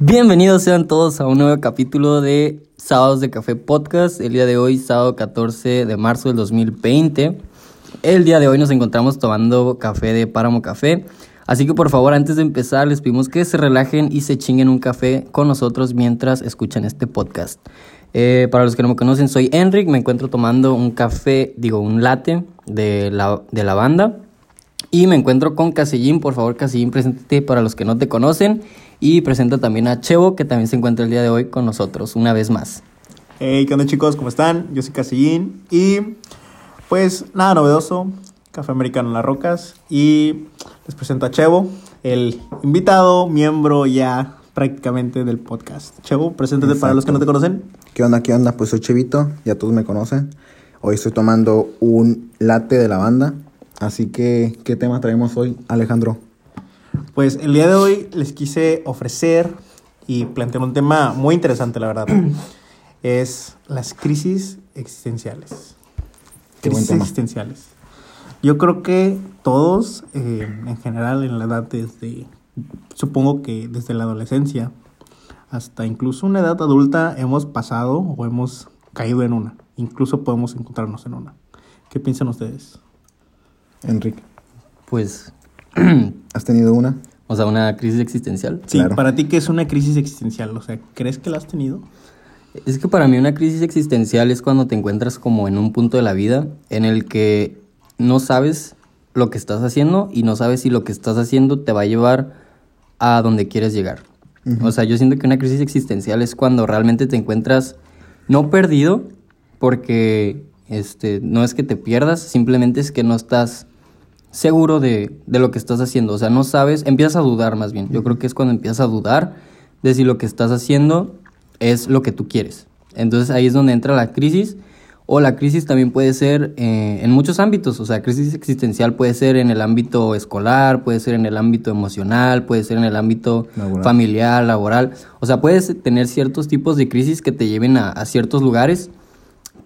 Bienvenidos sean todos a un nuevo capítulo de Sábados de Café Podcast. El día de hoy, sábado 14 de marzo del 2020. El día de hoy nos encontramos tomando café de Páramo Café. Así que por favor, antes de empezar, les pedimos que se relajen y se chinguen un café con nosotros mientras escuchan este podcast. Eh, para los que no me conocen, soy Enric, me encuentro tomando un café, digo, un latte de la, de la banda. Y me encuentro con Casillín, por favor, Casillín, preséntate para los que no te conocen. Y presenta también a Chevo, que también se encuentra el día de hoy con nosotros, una vez más. Hey, ¿qué onda chicos? ¿Cómo están? Yo soy Casillín y pues nada novedoso, Café Americano en las Rocas y les presento a Chevo, el invitado, miembro ya prácticamente del podcast. Chevo, preséntate para los que no te conocen. ¿Qué onda? ¿Qué onda? Pues soy Chevito, ya todos me conocen. Hoy estoy tomando un latte de la banda. Así que, ¿qué tema traemos hoy, Alejandro? Pues el día de hoy les quise ofrecer y plantear un tema muy interesante, la verdad. es las crisis existenciales. Qué buen crisis tema. existenciales. Yo creo que todos, eh, en general, en la edad desde, supongo que desde la adolescencia hasta incluso una edad adulta, hemos pasado o hemos caído en una. Incluso podemos encontrarnos en una. ¿Qué piensan ustedes? Enrique, Pues, ¿has tenido una? o sea, una crisis existencial. Sí, Claro. para ti, ¿qué es una crisis existencial? O sea, ¿crees que la has tenido? Es que para mí una crisis existencial es cuando te encuentras como en un punto de la vida en el que no sabes lo que estás haciendo y no sabes si lo que estás haciendo te va a llevar a donde quieres llegar. O sea, yo siento que una crisis existencial es cuando realmente te encuentras no perdido, porque este, no es que te pierdas, simplemente es que no estás seguro de, de lo que estás haciendo. O sea, no sabes, empiezas a dudar más bien. Yo creo que es cuando empiezas a dudar de si lo que estás haciendo es lo que tú quieres. Entonces ahí es donde entra la crisis. O la crisis también puede ser eh, en muchos ámbitos. O sea, crisis existencial puede ser en el ámbito escolar, puede ser en el ámbito emocional, puede ser en el ámbito Laboral. familiar, laboral. O sea, puedes tener ciertos tipos de crisis que te lleven a, a ciertos lugares.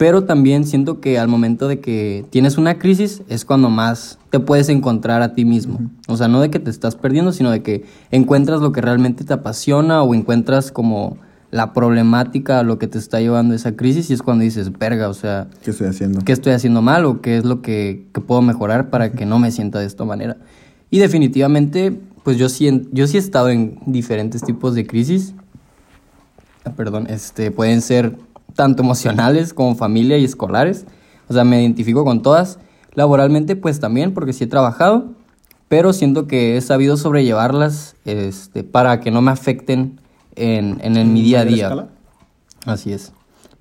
Pero también siento que al momento de que tienes una crisis es cuando más te puedes encontrar a ti mismo. O sea, no de que te estás perdiendo, sino de que encuentras lo que realmente te apasiona o encuentras como la problemática a lo que te está llevando esa crisis y es cuando dices, verga, o sea, ¿Qué estoy haciendo? ¿qué estoy haciendo mal o qué es lo que, que puedo mejorar para que no me sienta de esta manera? Y definitivamente, pues yo sí, yo sí he estado en diferentes tipos de crisis. Ah, Perdón, este, pueden ser tanto emocionales como familia y escolares. O sea, me identifico con todas. Laboralmente, pues también, porque sí he trabajado, pero siento que he sabido sobrellevarlas este, para que no me afecten en, en, en mi día a día. escala? Así es.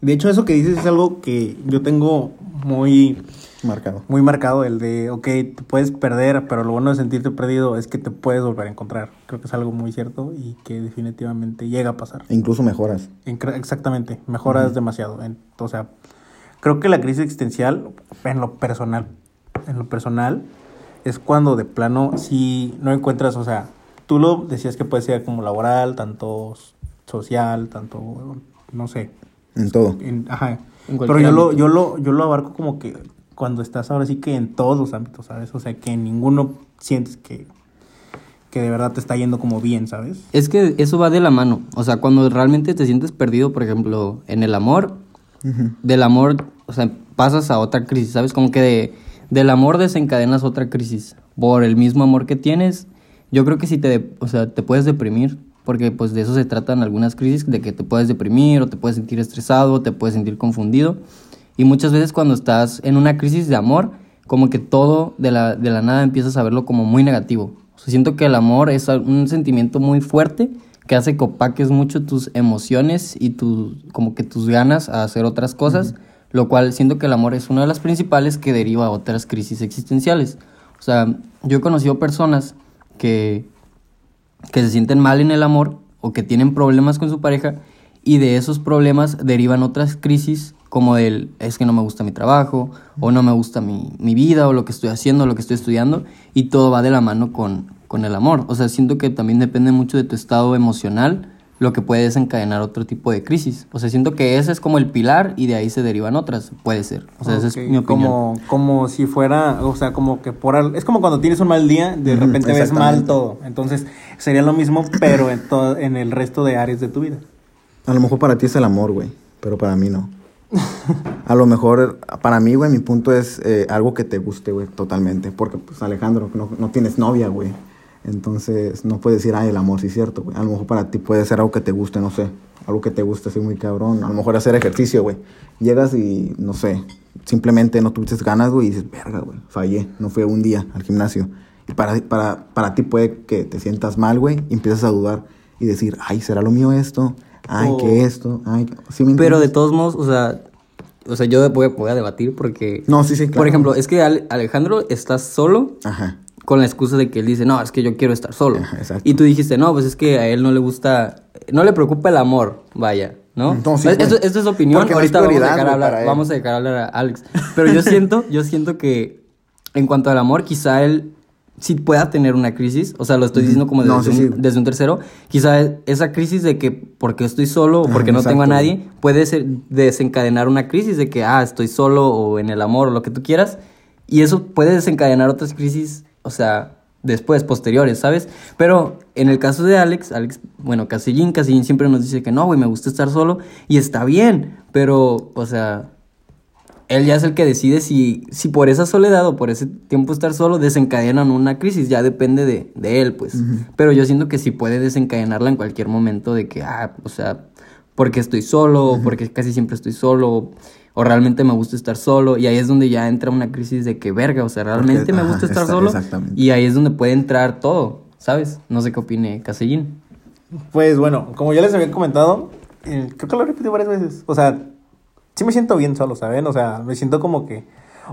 De hecho, eso que dices es algo que yo tengo muy, Marcado. muy marcado, el de, ok, te puedes perder, pero lo bueno de sentirte perdido es que te puedes volver a encontrar. Creo que es algo muy cierto y que definitivamente llega a pasar. E incluso mejoras. En- exactamente, mejoras demasiado. En- o sea, creo que la crisis existencial, en lo personal, en lo personal, es cuando de plano si no encuentras, o sea, tú lo decías que puede ser como laboral, tanto social, tanto, no sé, En todo. en- ajá. En Pero yo lo, yo lo, yo lo abarco como que cuando estás ahora sí que en todos los ámbitos, ¿sabes? O sea, que en ninguno sientes que, que de verdad te está yendo como bien, ¿sabes? Es que eso va de la mano. O sea, cuando realmente te sientes perdido, por ejemplo, en el amor, del amor, o sea, pasas a otra crisis, ¿sabes? Como que de- del amor desencadenas otra crisis. Por el mismo amor que tienes, yo creo que si te, o sea, te puedes deprimir, porque pues de eso se tratan algunas crisis, de que te puedes deprimir o te puedes sentir estresado, o te puedes sentir confundido. Y muchas veces cuando estás en una crisis de amor, como que todo de la, de la nada empiezas a verlo como muy negativo. O sea, siento que el amor es un sentimiento muy fuerte que hace que opaques mucho tus emociones y tu, como que tus ganas a hacer otras cosas, lo cual siento que el amor es una de las principales que deriva a otras crisis existenciales. O sea, yo he conocido personas que, que se sienten mal en el amor o que tienen problemas con su pareja y de esos problemas derivan otras crisis como el es que no me gusta mi trabajo o no me gusta mi, mi vida o lo que estoy haciendo, lo que estoy estudiando y todo va de la mano con, con el amor. O sea, siento que también depende mucho de tu estado emocional lo que puede desencadenar otro tipo de crisis. O sea, siento que ese es como el pilar y de ahí se derivan otras. Puede ser. O sea, esa es mi opinión. Como, como si fuera, o sea, como que por... al- Es como cuando tienes un mal día, de repente ves mal todo. Entonces, sería lo mismo, pero en, todo, en el resto de áreas de tu vida. A lo mejor para ti es el amor, güey, pero para mí no. A lo mejor, para mí, güey, mi punto es eh, algo que te guste, güey, totalmente. Porque, pues, Alejandro, no, no tienes novia, güey. Entonces, no puedes decir, ay, el amor, sí es cierto, güey. A lo mejor para ti puede ser algo que te guste, no sé. Algo que te guste, así muy cabrón. A lo mejor hacer ejercicio, güey. Llegas y, no sé, simplemente no tuviste ganas, güey, y dices, verga, güey, fallé. No fui un día al gimnasio. Y para, para, para ti puede que te sientas mal, güey, y empiezas a dudar y decir, ay, ¿será lo mío esto? Ay, O- ¿qué esto? Ay, ¿sí me Pero de todos modos, o sea, o sea, yo voy, voy a debatir porque... No, sí, sí, claro. Por ejemplo, es que Ale- Alejandro está solo Ajá. Con la excusa de que él dice, no, es que yo quiero estar solo. Exacto. Y tú dijiste, no, pues es que a él no le gusta, no le preocupa el amor, vaya, ¿no? No, sí, esto, esto es opinión, no es vamos, a dejar hablar, vamos a dejar hablar a Alex. Pero yo siento, yo siento que en cuanto al amor, quizá él sí pueda tener una crisis, o sea, lo estoy diciendo como desde, No, sí, un, desde un tercero, quizá esa crisis de que porque estoy solo o porque no tengo a exacto, nadie, puede ser desencadenar una crisis de que, ah, estoy solo o en el amor o lo que tú quieras. Y eso puede desencadenar otras crisis, o sea, después, posteriores, ¿sabes? Pero en el caso de Alex, Alex, bueno, Casillín, Casillín siempre nos dice que no, güey, me gusta estar solo y está bien, pero, o sea, él ya es el que decide si, si por esa soledad o por ese tiempo estar solo desencadenan una crisis, ya depende de, de él, pues. Pero yo siento que sí puede desencadenarla en cualquier momento de que, ah, o sea, porque estoy solo, porque casi siempre estoy solo, o realmente me gusta estar solo, y ahí es donde ya entra una crisis de que, verga, o sea, realmente me ajá, gusta estar está- solo, exactamente. y ahí es donde puede entrar todo, ¿sabes? No sé qué opine Casellín. Pues bueno, como ya les había comentado, eh, creo que lo repetí varias veces. O sea, sí me siento bien solo, ¿saben? O sea, me siento como que...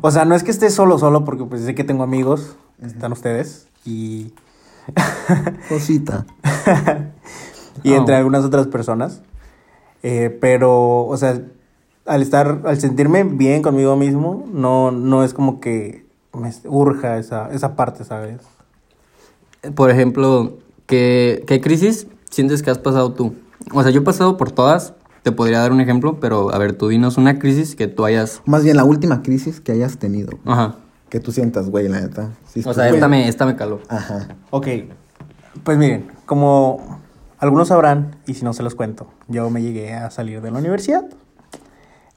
O sea, no es que esté solo, solo, porque pues sé que tengo amigos, están ustedes, y, Cosita. y Oh. entre algunas otras personas. Eh, pero, o sea, al estar, al sentirme bien conmigo mismo, no, no es como que me urja esa, esa parte, ¿sabes? Por ejemplo, ¿qué, ¿qué crisis sientes que has pasado tú? O sea, yo he pasado por todas, te podría dar un ejemplo, pero a ver, tú dinos una crisis que tú hayas... Más bien la última crisis que hayas tenido. Ajá. Que tú sientas, güey, la neta. Sí, O sea, esta me, esta me caló. Ajá. Ok, pues miren, como algunos sabrán, y si no se los cuento, yo me llegué a salir de la universidad.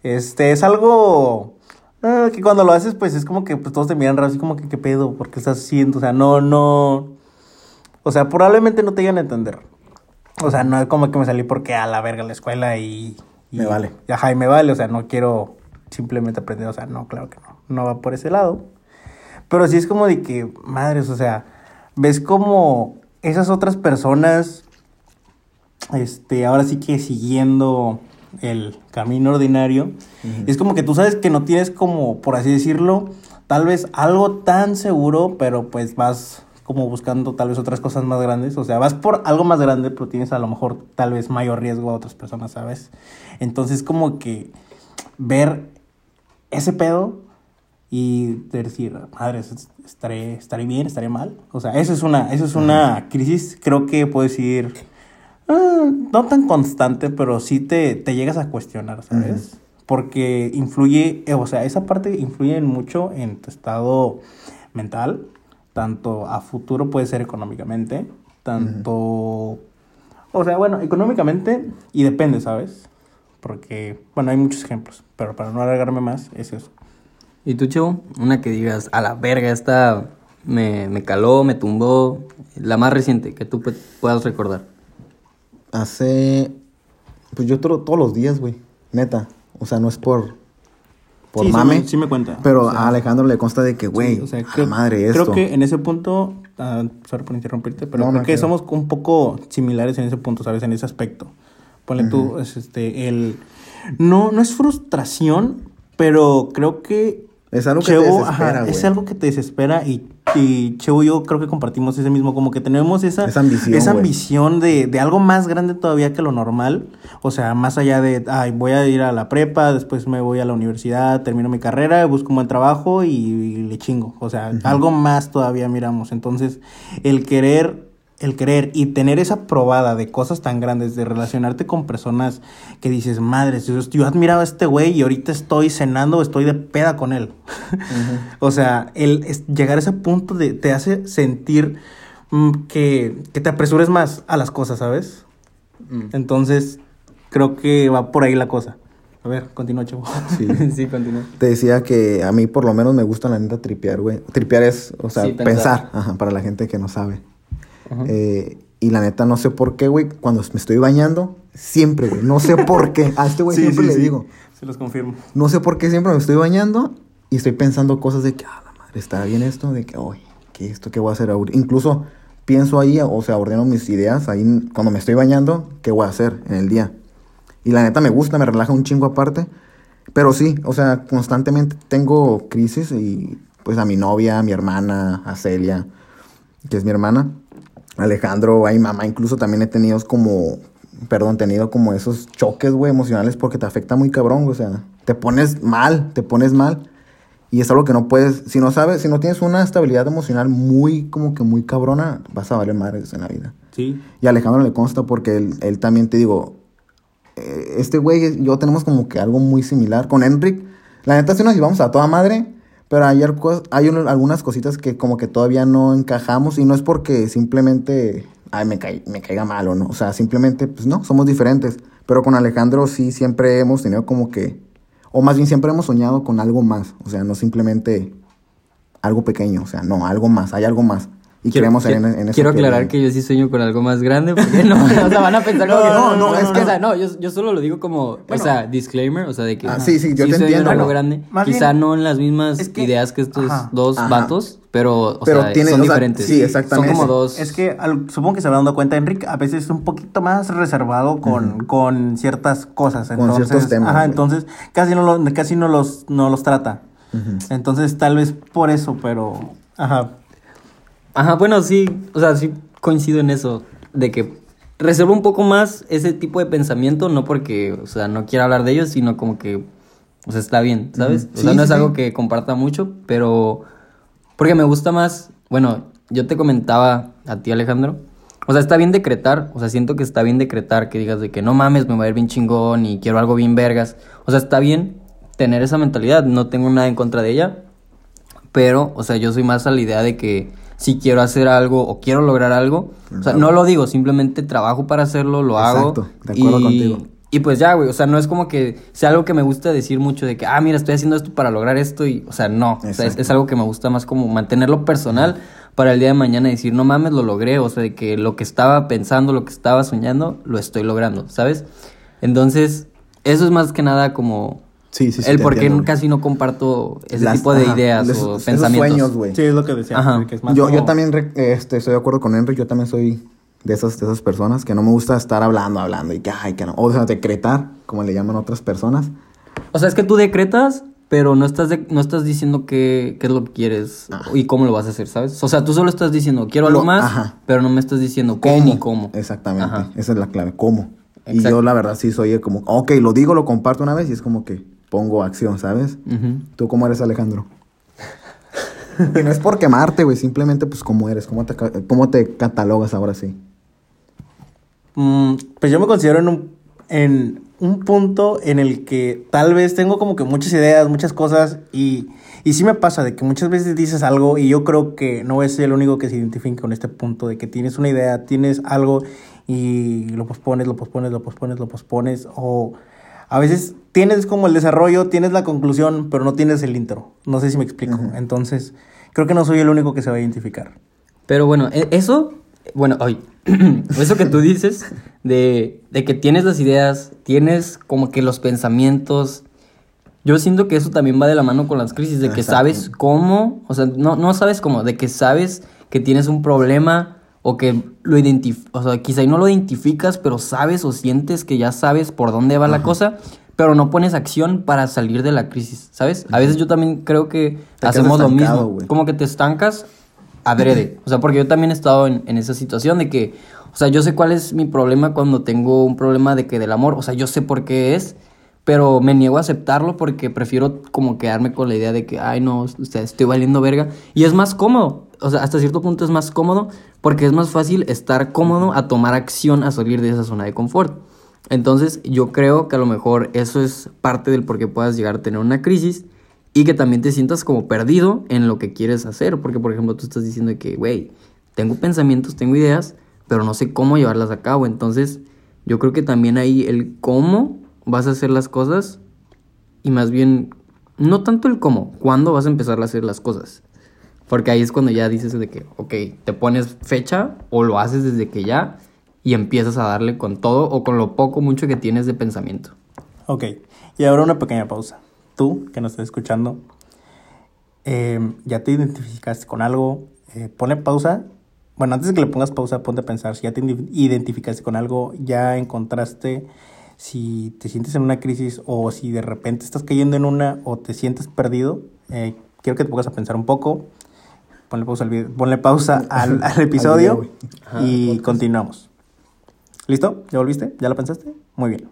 Este es algo ah, que cuando lo haces, pues es como que pues, todos te miran raro, así como que qué pedo, ¿por qué estás haciendo? O sea, no, no. O sea, probablemente no te llegan a entender. O sea, no es como que me salí porque a la verga la escuela y. y- Me vale. Ajá, y me vale, o sea, no quiero simplemente aprender, o sea, no, claro que no, no va por ese lado. Pero sí es como de que, madres, o sea, ves como esas otras personas, este, ahora sí que siguiendo el camino ordinario, es como que tú sabes que no tienes como, por así decirlo, tal vez algo tan seguro, pero pues vas como buscando tal vez otras cosas más grandes, o sea, vas por algo más grande, pero tienes a lo mejor tal vez mayor riesgo a otras personas, ¿sabes? Entonces como que ver ese pedo y decir, madre, es- estaré, estaré bien, estaré mal. O sea, eso es una, eso es una crisis, creo que puedo decir, ah, no tan constante, pero sí te, te llegas a cuestionar, ¿sabes? Porque influye, eh, o sea, esa parte influye mucho en tu estado mental, tanto a futuro puede ser económicamente, tanto, o sea, bueno, económicamente y depende, ¿sabes? Porque, bueno, hay muchos ejemplos, pero para no alargarme más, es eso. ¿Y tú, Chevo? Una que digas, a la verga, esta me, me caló, me tumbó. La más reciente que tú pu- puedas recordar. Hace. Pues yo tro- todos los días, güey. Neta. O sea, no es por. Por Sí, sí mame. me- sí me cuenta. Pero O sea, a Alejandro le consta de que, güey, Sí, o sea, la madre esto. creo que en ese punto, ah, sorry por interrumpirte, pero No, creo que somos un poco similares en ese punto, ¿sabes? En ese aspecto. Ponle tú, es este, el... No, no es frustración, pero creo que... Es algo que te desespera, ajá. Es algo que te desespera y, y Chevo y yo creo que compartimos ese mismo, como que tenemos esa, Esa ambición, esa ambición de, de algo más grande todavía que lo normal. O sea, más allá de, ay, voy a ir a la prepa, después me voy a la universidad, termino mi carrera, busco un buen trabajo y, y le chingo. O sea, algo más todavía miramos. Entonces, el querer el querer y tener esa probada de cosas tan grandes, de relacionarte con personas que dices, madre, yo, yo admiraba a este güey y ahorita estoy cenando, estoy de peda con él. o sea, el llegar a ese punto de, te hace sentir mm, que, que te apresures más a las cosas, ¿sabes? Mm. Entonces, creo que va por ahí la cosa. A ver, continúa, chavo. Sí. sí, continúa. Te decía que a mí por lo menos me gusta la neta tripear, güey. Tripear es, o sea, Sí, pensar, pensar. Ajá, para la gente que no sabe. Ajá. Eh, y la neta no sé por qué, güey, cuando me estoy bañando, siempre, güey, no sé por qué. A este güey Sí, siempre sí, le sí. digo, Se los confirmo. no sé por qué siempre me estoy bañando y estoy pensando cosas de que, ah, la madre, ¿estará bien esto? De que, oye, ¿qué esto? ¿Qué voy a hacer ahora? Incluso pienso ahí, o sea, ordeno mis ideas ahí cuando me estoy bañando, ¿qué voy a hacer en el día? Y la neta me gusta, me relaja un chingo aparte. Pero sí, o sea, constantemente tengo crisis y pues a mi novia, a mi hermana, a Celia, que es mi hermana, Alejandro, a mi mamá, incluso también he tenido como, perdón, tenido como esos choques, güey, emocionales porque te afecta muy cabrón, o sea, te pones mal, te pones mal. Y es algo que no puedes, si no sabes, si no tienes una estabilidad emocional muy, como que muy cabrona, vas a valer madres en la vida. Sí. Y a Alejandro le consta porque él, él también, te digo, eh, este güey yo tenemos como que algo muy similar. Con Enric, la neta sí nos llevamos a toda madre, pero hay, hay un- algunas cositas que como que todavía no encajamos y no es porque simplemente, ay, me, cae- me caiga mal o no. O sea, simplemente, pues no, somos diferentes. Pero con Alejandro sí siempre hemos tenido como que, o más bien siempre hemos soñado con algo más. O sea, no simplemente algo pequeño, o sea, no, algo más, hay algo más. Y Quiero- creemos en, eso. Quiero aclarar que yo sí sueño con algo más grande, porque no, o sea, van a pensar como No, que no, no, es que- o sea, no, yo, yo solo lo digo como, o sea, disclaimer, o sea, de que Ah, sí, sí, yo te sueño entiendo. algo grande, más quizá bien, no en las mismas es que- ideas que estos Ajá. dos Ajá. vatos, pero, o Pero sea, tiene- son o sea, diferentes. sí, exactamente. Son como dos. Es que al- supongo que se habrán dado cuenta, Enrique a veces es un poquito más reservado con, con ciertas cosas. Con Entonces, ciertos temas, Ajá, güey. entonces casi no, lo- casi no los, no los trata. Entonces tal vez por eso, pero... Ajá. Ajá, bueno, sí, o sea, sí coincido en eso, de que reservo un poco más ese tipo de pensamiento, no porque, o sea, no quiera hablar de ellos, sino como que, o sea, está bien, ¿sabes? O sea, Sí, no sí, es sí. algo que comparta mucho, pero porque me gusta más, bueno, yo te comentaba a ti, Alejandro, o sea, está bien decretar, o sea, siento que está bien decretar, que digas de que no mames, me voy a ir bien chingón y quiero algo bien vergas, o sea, está bien tener esa mentalidad, no tengo nada en contra de ella, pero, o sea, yo soy más a la idea de que si quiero hacer algo o quiero lograr algo, o sea, no lo digo, simplemente trabajo para hacerlo, lo Exacto, hago. de acuerdo y, contigo. Y pues ya, güey, o sea, no es como que sea algo que me gusta decir mucho de que, ah, mira, estoy haciendo esto para lograr esto y, o sea, no, o sea, es, es algo que me gusta más como mantenerlo personal para el día de mañana decir, no mames, lo logré, o sea, de que lo que estaba pensando, lo que estaba soñando, lo estoy logrando, ¿sabes? Entonces, eso es más que nada como Sí, sí, sí. el por qué casi no comparto ese Las- tipo de ajá, ideas o pensamientos. sueños, güey. Sí, es lo que decía. Ajá. Enrique, es más Yo, como- yo también re- este, estoy de acuerdo con Henry, yo también soy de esas, de esas personas que no me gusta estar hablando, hablando y que, ay, que no. O sea, decretar, como le llaman otras personas. O sea, es que tú decretas, pero no estás, de- no estás diciendo qué, qué es lo que quieres y cómo lo vas a hacer, ¿sabes? O sea, tú solo estás diciendo, quiero algo Lo- más, ajá. pero no me estás diciendo qué ni cómo. Exactamente, Ajá. esa es la clave, cómo. Y yo la verdad sí soy como, ok, lo digo, lo comparto una vez y es como que pongo acción, ¿sabes? ¿Tú cómo eres, Alejandro? y no es por quemarte, güey, simplemente pues cómo eres, cómo te, cómo te catalogas ahora sí. Mm, pues yo me considero en un, en un punto en el que tal vez tengo como que muchas ideas, muchas cosas y, y sí me pasa de que muchas veces dices algo y yo creo que no ser el único que se identifique con este punto de que tienes una idea, tienes algo y lo pospones, lo pospones, lo pospones, lo pospones o a veces tienes como el desarrollo, tienes la conclusión, pero no tienes el intro. No sé si me explico. Entonces, creo que no soy el único que se va a identificar. Pero bueno, e- eso, bueno, ay, eso que tú dices de, de que tienes las ideas, tienes como que los pensamientos. Yo siento que eso también va de la mano con las crisis, de que Exacto. sabes cómo, o sea, no, no sabes cómo, de que sabes que tienes un problema o que lo identificas, o sea, quizá no lo identificas, pero sabes o sientes que ya sabes por dónde va la cosa, pero no pones acción para salir de la crisis, ¿sabes? A veces yo también creo que hacemos lo mismo, como que te estancas adrede. O sea, porque yo también he estado en, en esa situación de que, o sea, yo sé cuál es mi problema cuando tengo un problema de que del amor, o sea, yo sé por qué es, pero me niego a aceptarlo porque prefiero como quedarme con la idea de que, ay, no, o sea, estoy valiendo verga. Y es más cómodo, o sea, hasta cierto punto es más cómodo porque es más fácil estar cómodo a tomar acción a salir de esa zona de confort. Entonces, yo creo que a lo mejor eso es parte del por qué puedas llegar a tener una crisis y que también te sientas como perdido en lo que quieres hacer. Porque, por ejemplo, tú estás diciendo que, güey, tengo pensamientos, tengo ideas, pero no sé cómo llevarlas a cabo. Entonces, yo creo que también ahí el cómo vas a hacer las cosas y más bien, no tanto el cómo, cuándo vas a empezar a hacer las cosas. Porque ahí es cuando ya dices de que, ok, te pones fecha o lo haces desde que ya y empiezas a darle con todo o con lo poco, mucho que tienes de pensamiento. Ok, y ahora una pequeña pausa. Tú, que nos estás escuchando, eh, ya te identificaste con algo, eh, ponle pausa. Bueno, antes de que le pongas pausa, ponte a pensar si ya te identificaste con algo, ya encontraste si te sientes en una crisis o si de repente estás cayendo en una o te sientes perdido, eh, quiero que te pongas a pensar un poco. Ponle pausa al, video, ponle pausa al, al episodio y continuamos. ¿Listo? ¿Ya volviste? ¿Ya lo pensaste? Muy bien.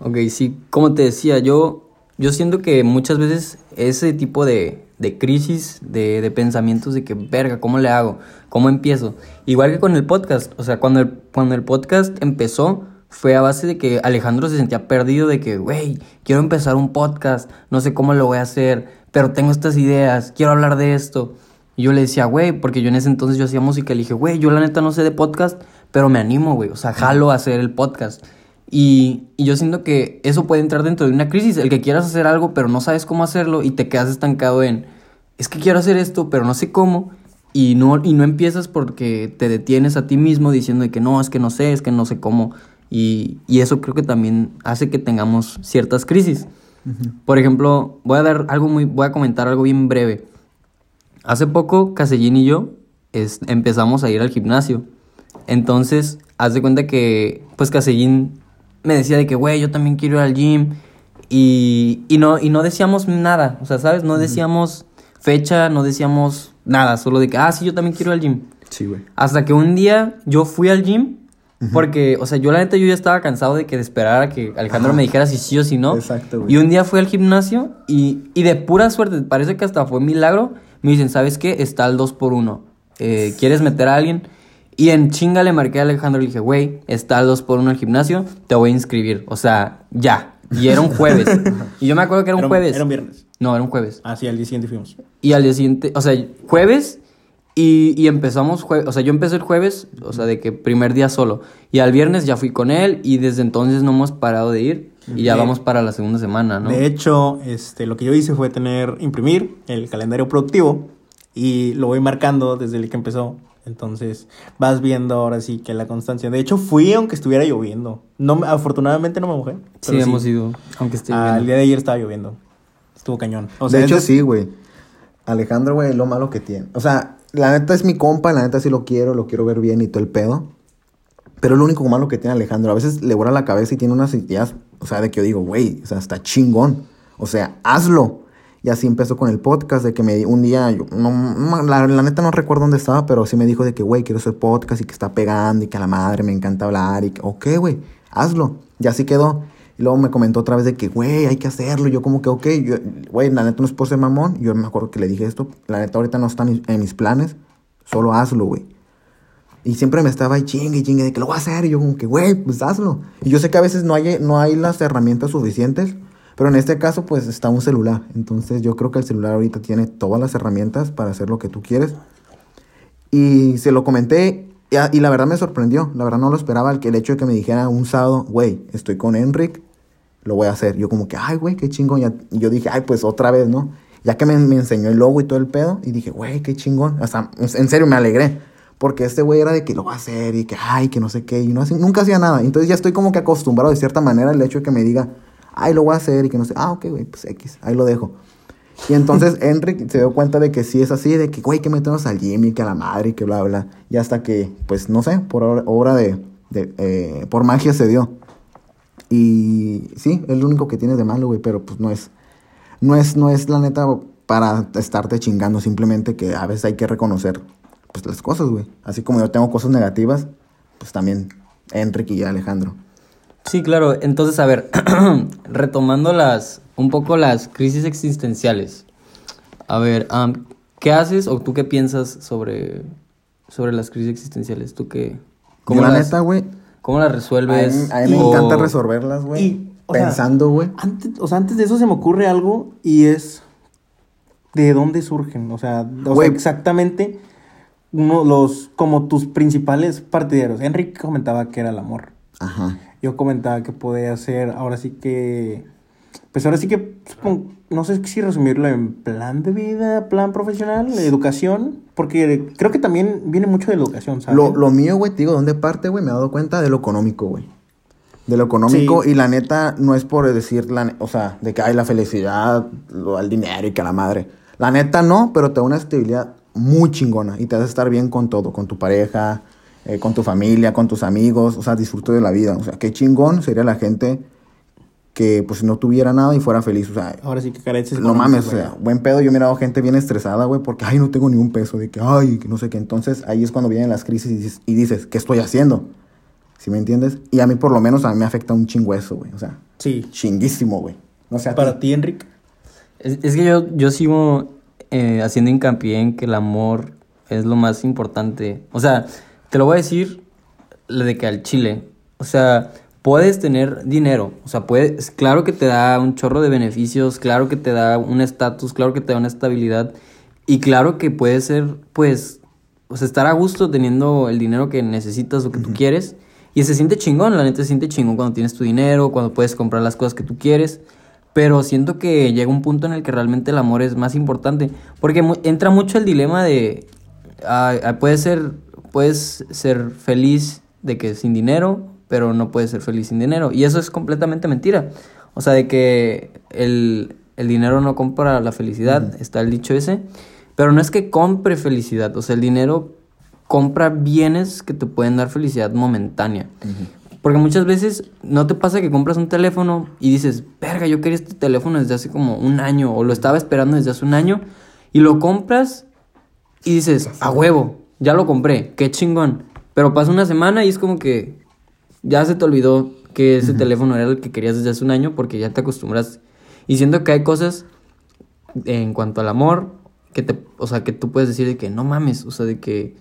Ok, sí, como te decía, yo, yo siento que muchas veces ese tipo de, de crisis, de, de, pensamientos de que, verga, ¿cómo le hago? ¿Cómo empiezo? Igual que con el podcast, o sea, cuando el, cuando el podcast empezó, fue a base de que Alejandro se sentía perdido de que, güey, quiero empezar un podcast, no sé cómo lo voy a hacer, pero tengo estas ideas, quiero hablar de esto. Y yo le decía, güey, porque yo en ese entonces yo hacía música, le dije, güey, yo la neta no sé de podcast, pero me animo, güey, o sea, jalo a hacer el podcast. Y, y, yo siento que eso puede entrar dentro de una crisis, el que quieras hacer algo, pero no sabes cómo hacerlo y te quedas estancado en, es que quiero hacer esto, pero no sé cómo. Y no, y no empiezas porque te detienes a ti mismo diciendo que no, es que no sé, es que no sé cómo. Y, y, eso creo que también hace que tengamos ciertas crisis. Uh -huh. Por ejemplo, voy a dar algo muy, voy a comentar algo bien breve. Hace poco, Casellín y yo es, empezamos a ir al gimnasio. Entonces, haz de cuenta que, pues Casellín me decía de que, güey, yo también quiero ir al gym. Y, y, no, y no decíamos nada, o sea, ¿sabes? No decíamos fecha, no decíamos nada, solo de que, ah, sí, yo también quiero ir al gym. Sí, güey. Hasta que un día yo fui al gym porque, o sea, yo la neta yo ya estaba cansado de que de esperar a que Alejandro Ajá. me dijera si sí o si no. Exacto, güey. Y un día fui al gimnasio y, y de pura suerte, parece que hasta fue milagro, me dicen, ¿sabes qué? Está el 2 por 1 eh, ¿Quieres meter a alguien? Y en chinga le marqué a Alejandro y le dije, güey, está el 2 por 1 al gimnasio, te voy a inscribir. O sea, ya. Y era un jueves. y yo me acuerdo que era un Era un- jueves. era un viernes. No, era un jueves. Ah, sí, al día siguiente fuimos. Y al día siguiente, o sea, jueves y, y empezamos, jue- o sea, yo empecé el jueves, o sea, de que primer día solo. Y al viernes ya fui con él y desde entonces no hemos parado de ir y ya De- vamos para la segunda semana, ¿no? De hecho, este, lo que yo hice fue tener, imprimir el calendario productivo y lo voy marcando desde el que empezó. Entonces vas viendo ahora sí que la constancia. De hecho, fui aunque estuviera lloviendo. No, me- afortunadamente no me mojé. sí, hemos ido, aunque esté el lloviendo. día de ayer estaba lloviendo. Estuvo cañón. O sea, de hecho, es- sí, güey. Alejandro, güey, lo malo que tiene. O sea, la neta es mi compa, la neta sí lo quiero, lo quiero ver bien y todo el pedo. Pero es lo único malo que tiene Alejandro. A veces le vuela la cabeza y tiene unas ideas, o sea, de que yo digo, güey, o sea, está chingón. O sea, hazlo. Y así empezó con el podcast, de que me un día, la, la neta no recuerdo dónde estaba, pero sí me dijo de que, güey, quiero hacer podcast y que está pegando y que a la madre me encanta hablar y que, ok, güey, hazlo. Y así quedó. Y luego me comentó otra vez de que, güey, hay que hacerlo. Yo como que, ok, güey, la neta no es por ser mamón. Yo me acuerdo que le dije esto. La neta ahorita no está en, mis planes. Solo hazlo, güey. Y siempre me estaba ahí chingue chingue de que lo voy a hacer. Y yo como que, güey, pues hazlo. Y yo sé que a veces no hay, no hay las herramientas suficientes. Pero en este caso, pues está un celular. Entonces yo creo que el celular ahorita tiene todas las herramientas para hacer lo que tú quieres. Y se lo comenté y, la verdad me sorprendió. La verdad no lo esperaba el hecho de que me dijera un sábado, güey, estoy con Enric, lo voy a hacer. Yo como que, ay, güey, qué chingón. Y yo dije, ay, pues otra vez, ¿no? Ya que me, me enseñó el logo y todo el pedo, y dije, güey, qué chingón. Hasta, en serio, me alegré. Porque este güey era de que lo va a hacer y que, ay, que no sé qué, y no nunca hacía nada. Entonces ya estoy como que acostumbrado de cierta manera el hecho de que me diga, ay, lo voy a hacer y que no sé, ah, ok, güey, pues X, ahí lo dejo. Y entonces Enric se dio cuenta de que sí es así, de que, güey, que meternos al gym y que a la madre y que bla, bla. Y hasta que, pues, no sé, por obra, obra de, de, eh, por magia se dio. Y sí, es lo único que tienes de malo, güey, pero pues no es, no es, no es la neta para estarte chingando, simplemente que a veces hay que reconocer, pues, las cosas, güey. Así como yo tengo cosas negativas, pues también Enric y Alejandro. Sí, claro. Entonces, a ver, retomando las, un poco las crisis existenciales. A ver, am, ¿qué haces o tú qué piensas sobre, sobre las crisis existenciales? ¿Tú qué? Yo, la las, neta, güey, ¿Cómo las a mí, resuelves? a mí me O- encanta resolverlas, güey. Pensando, güey. Antes, o sea, antes de eso se me ocurre algo y es de dónde surgen. O sea, o sea, Güey. exactamente uno, los, como tus principales partidarios. Enrique comentaba que era el amor. Ajá. Yo comentaba que podía ser, ahora sí que, pues ahora sí que, supon- no sé si resumirlo en plan de vida, plan profesional, educación, porque creo que también viene mucho de la educación, ¿sabes? Lo, lo mío, güey, te digo, ¿dónde parte, güey? Me he dado cuenta de lo económico, güey. De lo económico Sí. y la neta no es por decir, la, o sea, de que hay la felicidad, lo, el dinero y que la madre. La neta no, pero te da una estabilidad muy chingona y te hace estar bien con todo, con tu pareja, eh, con tu familia, con tus amigos, o sea, disfruto de la vida. O sea, qué chingón sería la gente que pues no tuviera nada y fuera feliz, o sea, Ahora sí que careces. no mames, o sea, buen pedo. Yo he mirado gente bien estresada, güey, porque, ay, no tengo ni un peso, de que, ay, que no sé qué. Entonces, ahí es cuando vienen las crisis y dices, y dices, ¿qué estoy haciendo? ¿Sí me entiendes? Y a mí, por lo menos, a mí me afecta un chingo eso, güey. O sea, Sí. chinguísimo, güey. No sé, Para ti. Enrique. Es, es que yo, yo sigo eh, haciendo hincapié en que el amor es lo más importante. O sea, te lo voy a decir lo de que al chile. O sea, puedes tener dinero. O sea, puedes, claro que te da un chorro de beneficios, claro que te da un estatus, claro que te da una estabilidad. Y claro que puede ser, pues, o sea, estar a gusto teniendo el dinero que necesitas o que tú quieres. Y se siente chingón, la neta se siente chingón cuando tienes tu dinero, cuando puedes comprar las cosas que tú quieres. Pero siento que llega un punto en el que realmente el amor es más importante. Porque mu- entra mucho el dilema de. ah, puedes ser. Puedes ser feliz de que sin dinero, pero no puedes ser feliz sin dinero. Y eso es completamente mentira. O sea, de que el, el dinero no compra la felicidad, está el dicho ese. Pero no es que compre felicidad. O sea, el dinero compra bienes que te pueden dar felicidad momentánea. Porque muchas veces no te pasa que compras un teléfono y dices, verga, yo quería este teléfono desde hace como un año o lo estaba esperando desde hace un año y lo compras y dices, a huevo, ya lo compré, qué chingón. Pero pasa una semana y es como que ya se te olvidó que ese teléfono era el que querías desde hace un año porque ya te acostumbras. Y siento que hay cosas en cuanto al amor que te, o sea, que tú puedes decir de que no mames, o sea, de que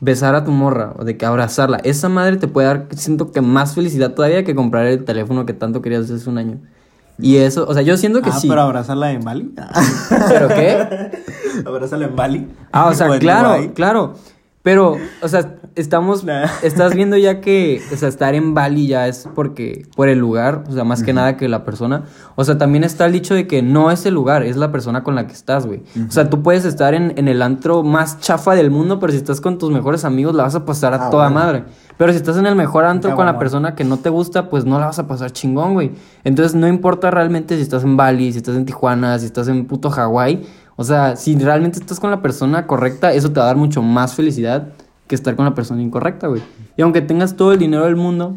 besar a tu morra o de que abrazarla, esa madre te puede dar, siento que más felicidad todavía que comprar el teléfono que tanto querías desde hace un año. Y eso, o sea, yo siento que ah, sí. pero abrazarla en Bali. ¿Pero qué? abrazarla en Bali. Ah, o sea, O en claro, claro. Pero, o sea, estamos, Nah. estás viendo ya que, o sea, estar en Bali ya es porque, por el lugar, o sea, más que nada que la persona. O sea, también está el dicho de que no es el lugar, es la persona con la que estás, güey. O sea, tú puedes estar en, en el antro más chafa del mundo, pero si estás con tus mejores amigos la vas a pasar a Ah, toda bueno. madre. Pero si estás en el mejor antro con la persona que no te gusta, pues no la vas a pasar chingón, güey. Entonces no importa realmente si estás en Bali, si estás en Tijuana, si estás en puto Hawái. O sea, si realmente estás con la persona correcta, eso te va a dar mucho más felicidad que estar con la persona incorrecta, güey. Y aunque tengas todo el dinero del mundo,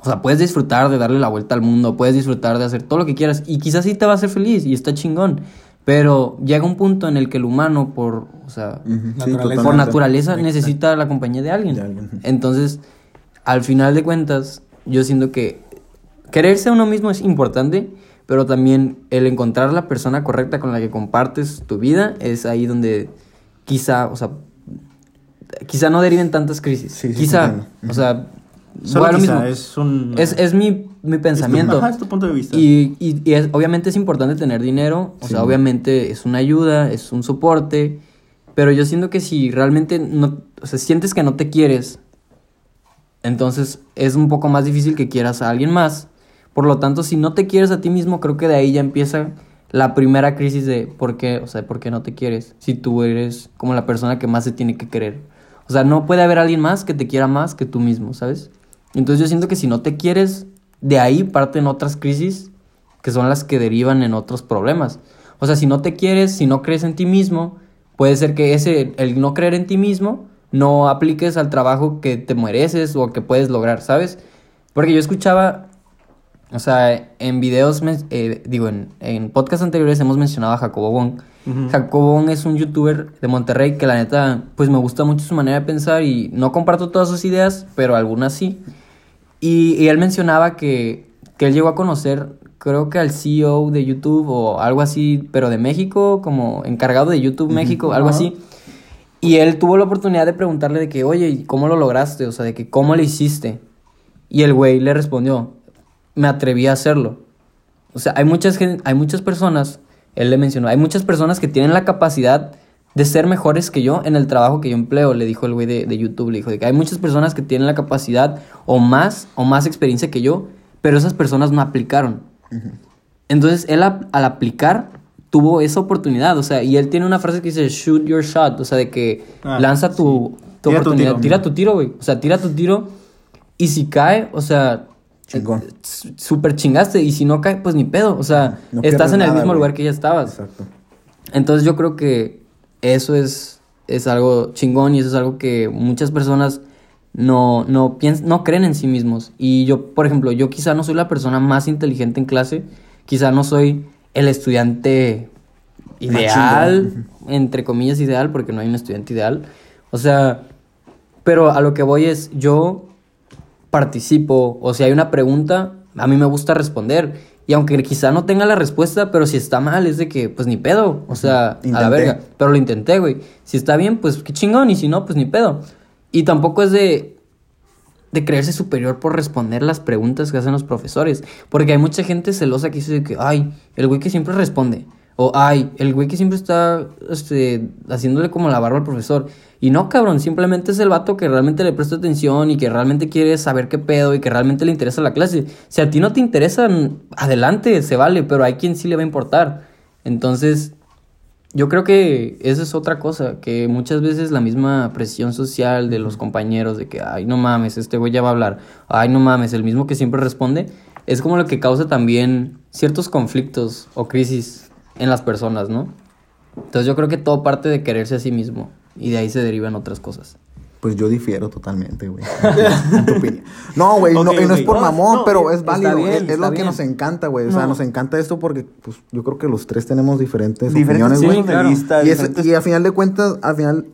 o sea, puedes disfrutar de darle la vuelta al mundo, puedes disfrutar de hacer todo lo que quieras y quizás sí te va a hacer feliz y está chingón. Pero llega un punto en el que el humano, por, o sea, sí, Naturaleza. por naturaleza necesita la compañía de alguien. De alguien. Entonces, al final de cuentas, yo siento que quererse a uno mismo es importante, pero también el encontrar la persona correcta con la que compartes tu vida es ahí donde quizá, o sea, quizá no deriven tantas crisis. Sí, sí, quizá, entiendo. o sea, Solo quizá, mismo. es un... Es, es mi, mi pensamiento. Ajá, es tu punto de vista. Y, y- y es- obviamente es importante tener dinero, o Sí. sea, obviamente es una ayuda, es un soporte, pero yo siento que si realmente no, o sea, sientes que no te quieres, entonces es un poco más difícil que quieras a alguien más. Por lo tanto, si no te quieres a ti mismo, creo que de ahí ya empieza la primera crisis de por qué, o sea, por qué no te quieres, si tú eres como la persona que más se tiene que querer. O sea, no puede haber alguien más que te quiera más que tú mismo, ¿sabes? Entonces yo siento que si no te quieres, de ahí parten otras crisis que son las que derivan en otros problemas. O sea, si no te quieres, si no crees en ti mismo, puede ser que ese, el no creer en ti mismo, no apliques al trabajo que te mereces o que puedes lograr, ¿sabes? Porque yo escuchaba, o sea, en videos, eh, digo, en, en podcasts anteriores hemos mencionado a Jacobo Wong. Jacobo Wong es un youtuber de Monterrey que la neta, pues me gusta mucho su manera de pensar y no comparto todas sus ideas, pero algunas sí. Y, y él mencionaba que, que él llegó a conocer, creo que al CEO de YouTube o algo así, pero de México, como encargado de YouTube México, algo así. Y él tuvo la oportunidad de preguntarle de que, oye, ¿y cómo lo lograste? O sea, de que, ¿cómo lo hiciste? Y el güey le respondió, me atreví a hacerlo. O sea, hay muchas, hay muchas personas, él le mencionó, hay muchas personas que tienen la capacidad de ser mejores que yo en el trabajo que yo empleo, le dijo el güey de, de YouTube, le dijo de que hay muchas personas que tienen la capacidad o más o más experiencia que yo, pero esas personas no aplicaron. Entonces, él ap- al aplicar tuvo esa oportunidad, o sea, y él tiene una frase que dice shoot your shot, o sea, de que Ah, lanza tu, tu Tira tu oportunidad, tiro. tira tu tiro, güey, o sea, tira tu tiro y si cae, o sea, Chingón. eh, súper chingaste y si no cae, pues ni pedo, o sea, No estás en el nada, mismo güey. lugar que ya estabas. Exacto. Entonces yo creo que eso es, es algo chingón y eso es algo que muchas personas no, no, piens- no creen en sí mismos. Y yo, por ejemplo, yo quizá no soy la persona más inteligente en clase, quizá no soy el estudiante ideal, entre comillas ideal, porque no hay un estudiante ideal. O sea, pero a lo que voy es, yo participo, o si hay una pregunta, a mí me gusta responder. Y aunque quizá no tenga la respuesta, pero si está mal, es de que, pues ni pedo. O sea, a la verga. Pero lo intenté, güey. Si está bien, pues qué chingón. Y si no, pues ni pedo. Y tampoco es de, de creerse superior por responder las preguntas que hacen los profesores. Porque hay mucha gente celosa que dice de que, ay, el güey que siempre responde. O, ay, el güey que siempre está este, haciéndole como la barba al profesor. Y no, cabrón, simplemente es el vato que realmente le presta atención y que realmente quiere saber qué pedo y que realmente le interesa la clase. Si a ti no te interesan, adelante, se vale, pero hay quien sí le va a importar. Entonces, yo creo que esa es otra cosa, que muchas veces la misma presión social de los compañeros de que, ay, no mames, este güey ya va a hablar, ay, no mames, el mismo que siempre responde, es como lo que causa también ciertos conflictos o crisis en las personas, ¿no? Entonces yo creo que todo parte de quererse a sí mismo y de ahí se derivan otras cosas. Pues yo difiero totalmente, güey. en tu opinión. No, güey, no, Ok, y no es por No, mamón, no, pero es válido. bien, es, lo que bien. nos encanta, güey. O sea, No. nos encanta esto porque, pues, yo creo que los tres tenemos diferentes, Diferentes opiniones, sí, güey. puntos claro. Y, diferentes- y a final de cuentas, al final,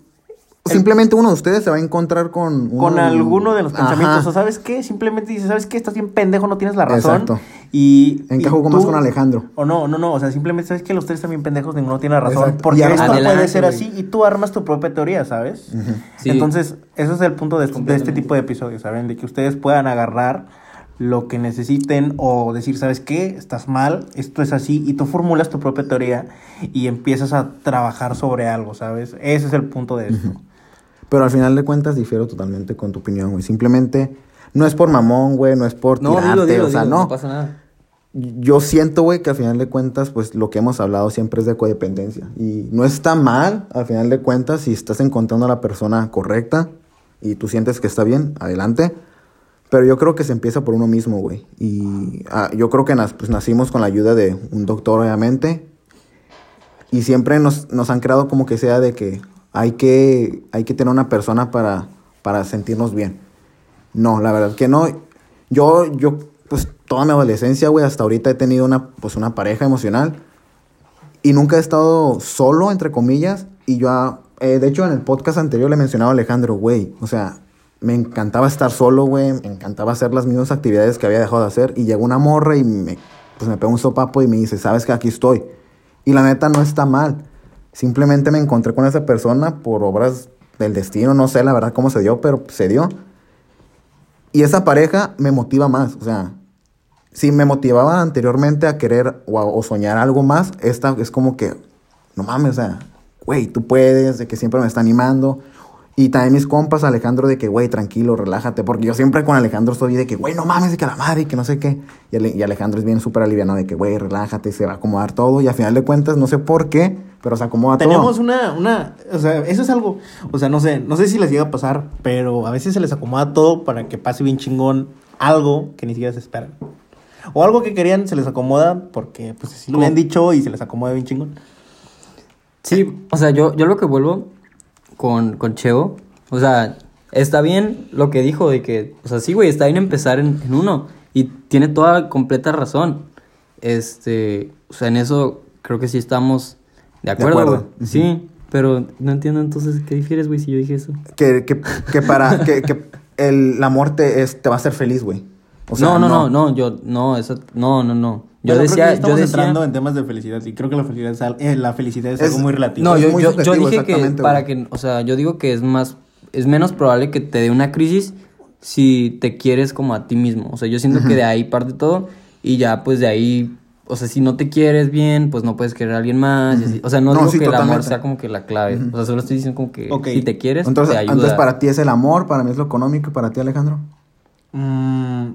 simplemente uno de ustedes se va a encontrar con... uno con de- alguno de los Ajá. pensamientos. O sabes qué, simplemente dices, ¿sabes qué? Estás bien pendejo, no tienes la razón. Exacto. Y. Encajo y con- más con Alejandro. O no, no, no. O sea, simplemente sabes que los tres están bien pendejos, ninguno tiene la razón. Exacto. Porque esto adelante, puede ser así y tú armas tu propia teoría, ¿sabes? Sí. Entonces, ese es el punto de, de este tipo de episodios, ¿saben? De que ustedes puedan agarrar lo que necesiten o decir, ¿sabes qué? Estás mal, esto es así, y tú formulas tu propia teoría y empiezas a trabajar sobre algo, ¿sabes? Ese es el punto de esto. Pero al final de cuentas difiero totalmente con tu opinión, güey. Simplemente, no es por mamón, güey, no es por No, tirarte, dilo, dilo, o sea, dilo, no. no pasa nada. Yo siento, güey, que al final de cuentas, pues lo que hemos hablado siempre es de codependencia. Y no está mal, al final de cuentas, si estás encontrando a la persona correcta y tú sientes que está bien, adelante. Pero yo creo que se empieza por uno mismo, güey. Y ah, yo creo que nas- pues, nacimos con la ayuda de un doctor, obviamente. Y siempre nos, nos han creado como que sea de que hay que, hay que tener una persona para, para sentirnos bien. No, la verdad que no. Yo, yo, pues toda mi adolescencia, güey, hasta ahorita he tenido una, pues, una pareja emocional. Y nunca he estado solo, entre comillas. Y yo, eh, de hecho, en el podcast anterior le mencionaba a Alejandro, güey, o sea, me encantaba estar solo, güey. Me encantaba hacer las mismas actividades que había dejado de hacer. Y llegó una morra y me, pues, me pegó un sopapo y me dice, sabes que aquí estoy. Y la neta no está mal. Simplemente me encontré con esa persona por obras del destino. No sé la verdad cómo se dio, pero se dio. Y esa pareja me motiva más. O sea, si me motivaba anteriormente a querer o, o soñar algo más, esta es como que, no mames, o sea, güey, tú puedes, de que siempre me está animando. Y también mis compas, Alejandro, de que, güey, tranquilo, relájate. Porque yo siempre con Alejandro soy de que, güey, no mames, de que la madre, y que no sé qué. Y, Ale- y Alejandro es bien súper aliviano de que, güey, relájate, se va a acomodar todo. Y al final de cuentas, no sé por qué, pero se acomoda Tenemos todo. una, una, o sea, eso es algo, o sea, no sé, no sé si les llega a pasar, pero a veces se les acomoda todo para que pase bien chingón algo que ni siquiera se esperan. O algo que querían se les acomoda porque, pues, así lo han dicho y se les acomoda bien chingón. Sí, o sea, yo, yo lo que vuelvo con, con Cheo, o sea, está bien lo que dijo de que, o sea, sí, güey, está bien empezar en, en uno y tiene toda completa razón. Este, o sea, en eso creo que sí estamos de acuerdo. acuerdo. güey. Sí, pero no entiendo entonces qué difieres, güey, si yo dije eso. Que, que, que para que, que el amor te, es- te va a hacer feliz, güey. O sea, no, no, no, no, yo, no, eso, no, no, no. Yo Bueno, creo que decía, ya yo estamos decía, entrando en temas de felicidad y creo que la felicidad es, eh, la felicidad es, Es- algo muy relativo. no, yo, yo, yo dije que para que, o sea, yo digo que es más, es menos probable que te dé una crisis si te quieres como a ti mismo. O sea, yo siento que de ahí parte todo y ya pues de ahí, o sea, si no te quieres bien, pues no puedes querer a alguien más. y así. O sea, no, No, digo sí, que el amor sea como que la clave. O sea, solo estoy diciendo como que si te quieres, Entonces, te ayuda. entonces, para ti es el amor, para mí es lo económico, y para ti, Alejandro. Mm,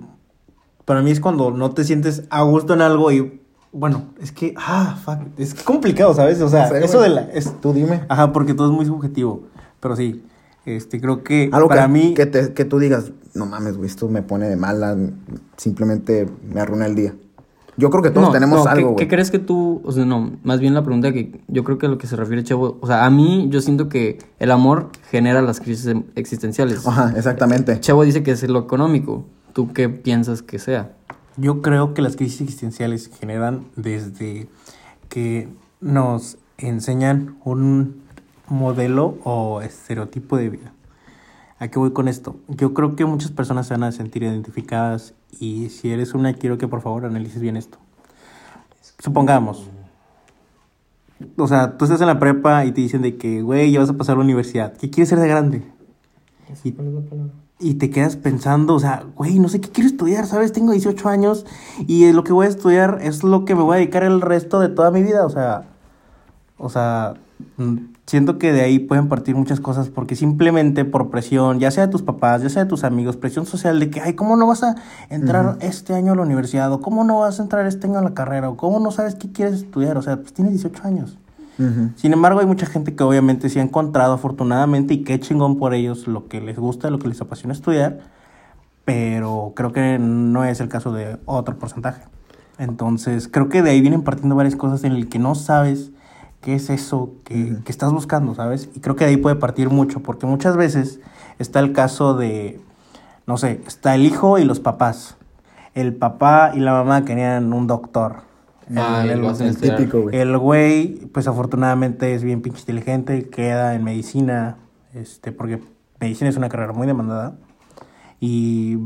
para mí es cuando no te sientes a gusto en algo y bueno, es que ah, fuck, es complicado, ¿sabes? O sea, eso de la es Tú dime. ajá, porque todo es muy subjetivo, pero sí. Este, creo que Algo para que, mí que, te- que tú digas, no mames, güey, esto me pone de mala, simplemente me arruina el día. Yo creo que todos No, tenemos no, ¿qué- algo, ¿Qué güey. crees que tú, o sea, no, más bien la pregunta que yo creo que a lo que se refiere Chavo, o sea, a mí yo siento que el amor genera las crisis existenciales. Ajá, exactamente. Chavo dice que es lo económico. ¿Tú qué piensas que sea? Yo creo que las crisis existenciales se generan desde que nos enseñan un modelo o estereotipo de vida. ¿A qué voy con esto? Yo creo que muchas personas se van a sentir identificadas y si eres una, quiero que por favor analices bien esto. Supongamos, o sea, tú estás en la prepa y te dicen de que, güey, ya vas a pasar a la universidad. ¿Qué quieres ser de grande? Y, y te quedas pensando, o sea, güey, no sé qué quiero estudiar, ¿sabes? Tengo 18 años y lo que voy a estudiar es lo que me voy a dedicar el resto de toda mi vida, o sea, o sea, mm, siento que de ahí pueden partir muchas cosas porque simplemente por presión, ya sea de tus papás, ya sea de tus amigos, presión social de que, ay, ¿cómo no vas a entrar este año a la universidad? ¿O cómo no vas a entrar este año a la carrera? ¿O cómo no sabes qué quieres estudiar? O sea, pues tienes 18 años. Sin embargo, hay mucha gente que obviamente sí ha encontrado afortunadamente y qué chingón por ellos lo que les gusta, lo que les apasiona estudiar, pero creo que no es el caso de otro porcentaje. Entonces, creo que de ahí vienen partiendo varias cosas en el que no sabes qué es eso que, que estás buscando, ¿sabes? Y creo que de ahí puede partir mucho, porque muchas veces está el caso de, no sé, está el hijo y los papás. El papá y la mamá querían un doctor. Ah, El- lo el- típico, güey. el güey, pues afortunadamente es bien pinche inteligente, queda en medicina, este, porque medicina es una carrera muy demandada. Y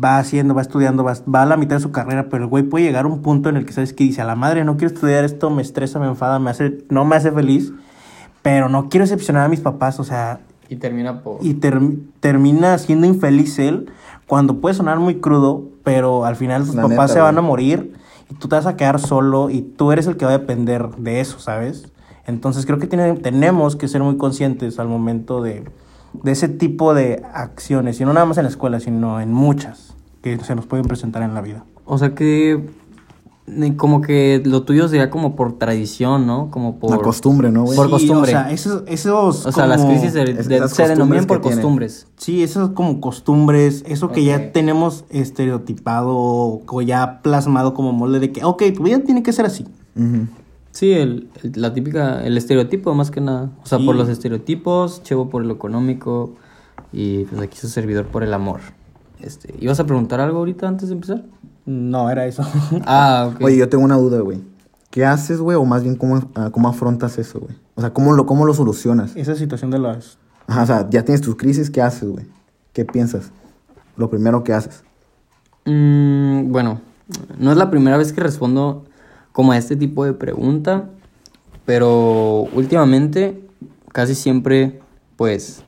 va haciendo, va estudiando, va, va a la mitad de su carrera, pero el güey puede llegar a un punto en el que sabes que dice, a la madre, no quiero estudiar esto, me estresa, me enfada, me hace, no me hace feliz, pero no quiero decepcionar a mis papás, o sea, Y termina por... y ter- termina siendo infeliz él cuando puede sonar muy crudo, pero al final sus La papás neta, se van a morir tú te vas a quedar solo y tú eres el que va a depender de eso, ¿sabes? Entonces creo que tenemos que ser muy conscientes al momento de, de ese tipo de acciones, y no nada más en la escuela, sino en muchas que se nos pueden presentar en la vida. O sea que... Como que lo tuyo sería como por tradición, ¿no? Como por... La costumbre, ¿no, güey? Por Sí, costumbre. O sea, esos... esos O sea, las como- crisis de- Es- se denominan costumbres por tienen. costumbres. Sí, esas como costumbres, eso que ya tenemos estereotipado o ya plasmado como molde de que, ok, tu vida tiene que ser así. Sí, el, el- la típica, el estereotipo más que nada. O sea, Sí. por los estereotipos, Chevo por lo económico y pues aquí su servidor por el amor. Este, ¿Ibas a preguntar algo ahorita antes de empezar? No, era eso. Ah, ok. Oye, yo tengo una duda, güey. ¿Qué haces, güey? O más bien, ¿cómo, ah, cómo afrontas eso, güey? O sea, ¿cómo lo, ¿cómo lo solucionas? Esa situación de las... Ajá, o sea, ya tienes tus crisis, ¿qué haces, güey? ¿Qué piensas? Lo primero que haces. Mm, bueno, no es la primera vez que respondo como a este tipo de pregunta, pero últimamente casi siempre, pues,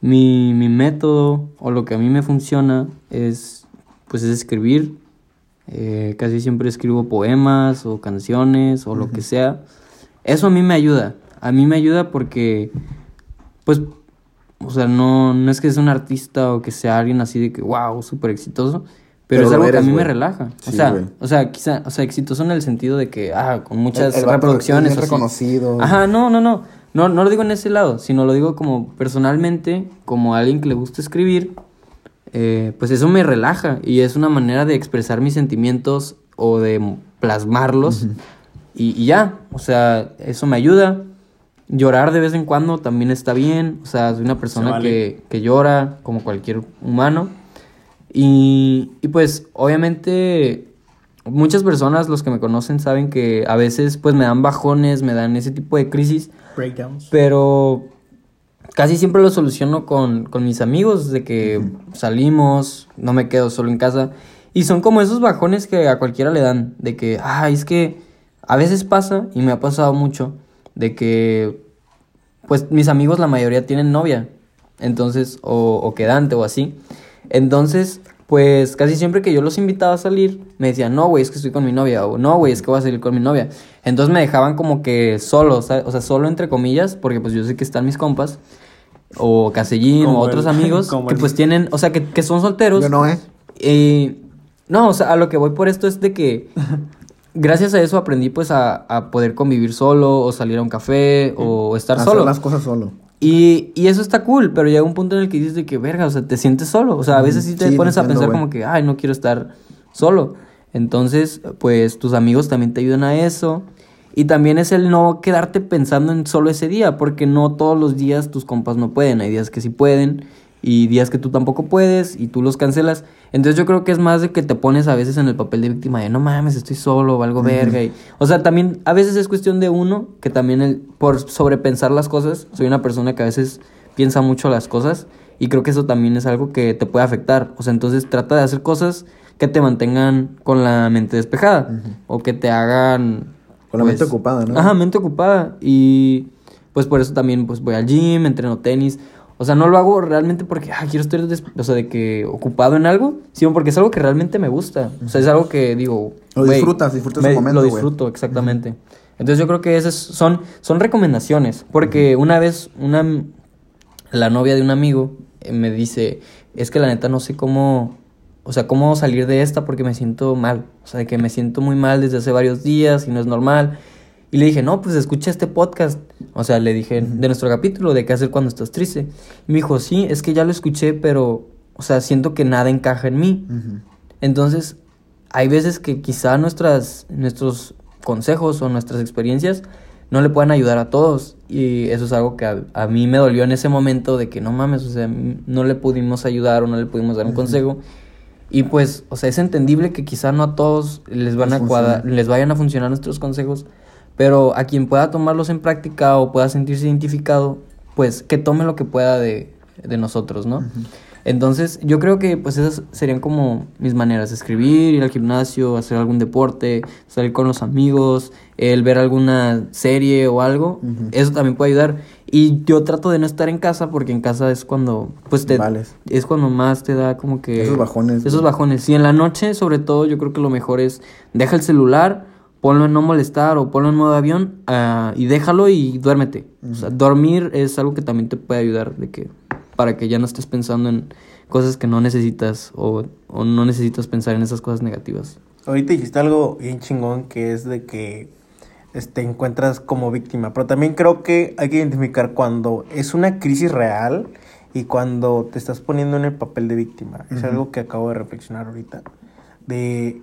mi, mi método o lo que a mí me funciona es, pues, es escribir. Eh, casi siempre escribo poemas o canciones o lo que sea. Eso a mí me ayuda. A mí me ayuda porque, pues, o sea, no, no es que sea un artista o que sea alguien así de que, wow, súper exitoso. Pero, Pero es algo que a mí me relaja. o sea, o sea, quizá, o sea, exitoso en el sentido de que, ah, con muchas El- el vato reproducciones. es así. reconocido. Ajá, no, no, no. No, no lo digo en ese lado, sino lo digo como personalmente, como alguien que le gusta escribir, eh, pues eso me relaja y es una manera de expresar mis sentimientos o de plasmarlos y, y ya, o sea, eso me ayuda. Llorar de vez en cuando también está bien, o sea, soy una persona vale. que, que llora como cualquier humano. Y, y pues obviamente muchas personas, los que me conocen, saben que a veces pues me dan bajones, me dan ese tipo de crisis, Breakdowns. pero casi siempre lo soluciono con, con mis amigos, de que salimos, no me quedo solo en casa. Y son como esos bajones que a cualquiera le dan, de que, ay, es que a veces pasa, y me ha pasado mucho, de que, pues mis amigos la mayoría tienen novia, entonces, o, o quedante o así. Entonces, pues casi siempre que yo los invitaba a salir, me decían, no, güey, es que estoy con mi novia, o no, güey, es que voy a salir con mi novia. Entonces me dejaban como que solo, o sea, solo entre comillas, porque pues yo sé que están mis compas, o Casellín, o otros el- amigos, que el- pues tienen, o sea, que, que son solteros. Yo no, ¿eh? Y no, o sea, a lo que voy por esto es de que gracias a eso aprendí pues a, a poder convivir solo o salir a un café o estar Hacer solo. las cosas solo. Y, y eso está cool, pero llega un punto en el que dices de que, verga, o sea, te sientes solo. O sea, a veces sí te Sí, pones a pensar como que, ay, no quiero estar solo. Entonces, pues tus amigos también te ayudan a eso. Y también es el no quedarte pensando en solo ese día, porque no todos los días tus compas no pueden. Hay días que sí pueden y días que tú tampoco puedes y tú los cancelas. Entonces yo creo que es más de que te pones a veces en el papel de víctima de no mames, estoy solo, valgo verga. Y, o sea, también a veces es cuestión de uno, que también el, por sobrepensar las cosas, soy una persona que a veces piensa mucho las cosas y creo que eso también es algo que te puede afectar. O sea, entonces trata de hacer cosas que te mantengan con la mente despejada o que te hagan... Con la mente pues, ocupada, ¿no? Ajá, mente ocupada. Y pues por eso también pues voy al gym, entreno tenis. O sea, no lo hago realmente porque ah, quiero estar o sea, de que ocupado en algo, sino porque es algo que realmente me gusta. O sea, es algo que digo, Lo disfrutas, disfrutas el momento, Lo disfruto, exactamente. Entonces yo creo que esas son son recomendaciones, porque una vez una la novia de un amigo eh, me dice, "Es que la neta no sé cómo o sea, cómo salir de esta porque me siento mal. O sea, de que me siento muy mal desde hace varios días y no es normal. Y le dije, no, pues escucha este podcast. O sea, le dije de nuestro capítulo de qué hacer cuando estás triste. Y me dijo, sí, es que ya lo escuché, pero, o sea, siento que nada encaja en mí. Entonces, hay veces que quizá nuestras, nuestros consejos o nuestras experiencias no le puedan ayudar a todos. Y eso es algo que a, a mí me dolió en ese momento de que no mames, o sea, no le pudimos ayudar o no le pudimos dar un consejo. Y pues, o sea, es entendible que quizá no a todos les van Les a les vayan a funcionar nuestros consejos, pero a quien pueda tomarlos en práctica o pueda sentirse identificado, pues que tome lo que pueda de, de nosotros, ¿no? Entonces, yo creo que pues esas serían como mis maneras, escribir, ir al gimnasio, hacer algún deporte, salir con los amigos, el ver alguna serie o algo, eso también puede ayudar. Y yo trato de no estar en casa porque en casa es cuando pues te Vales. es cuando más te da como que Esos bajones, Esos güey. bajones. Y en la noche, sobre todo, yo creo que lo mejor es deja el celular, ponlo en no molestar o ponlo en modo avión ah, y déjalo y duérmete. O sea, dormir es algo que también te puede ayudar de que para que ya no estés pensando en cosas que no necesitas o, o no necesitas pensar en esas cosas negativas. Ahorita dijiste algo bien chingón que es de que este, encuentras como víctima, pero también creo que hay que identificar cuando es una crisis real y cuando te estás poniendo en el papel de víctima. Es algo que acabo de reflexionar ahorita. De,